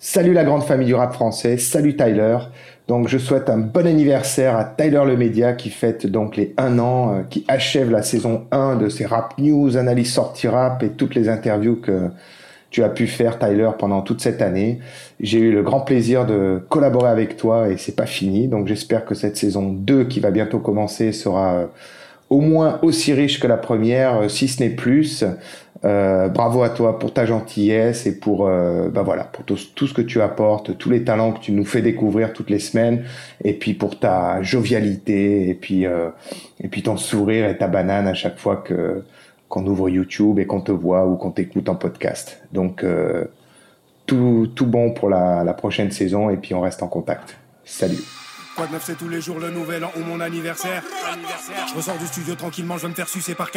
Salut la grande famille du rap français, salut Tyler. Donc je souhaite un bon anniversaire à Tyler le Média qui fête donc les 1 an, euh, qui achève la saison 1 de ses rap news, analyses sorties rap et toutes les interviews que tu as pu faire Tyler pendant toute cette année. J'ai eu le grand plaisir de collaborer avec toi et c'est pas fini. Donc j'espère que cette saison 2 qui va bientôt commencer sera euh, au moins aussi riche que la première, euh, si ce n'est plus. Euh, bravo à toi pour ta gentillesse et pour euh, bah voilà pour tout, tout, ce que tu apportes, tous les talents que tu nous fais découvrir toutes les semaines, et puis pour ta jovialité et puis euh, et puis ton sourire et ta banane à chaque fois que qu'on ouvre YouTube et qu'on te voit ou qu'on t'écoute en podcast. Donc tout, tout bon pour la, prochaine saison et puis on reste en contact. Salut. Quoi de neuf, c'est tous les jours le nouvel an ou mon anniversaire. Je ressors du studio tranquillement, je vais me faire sucer par.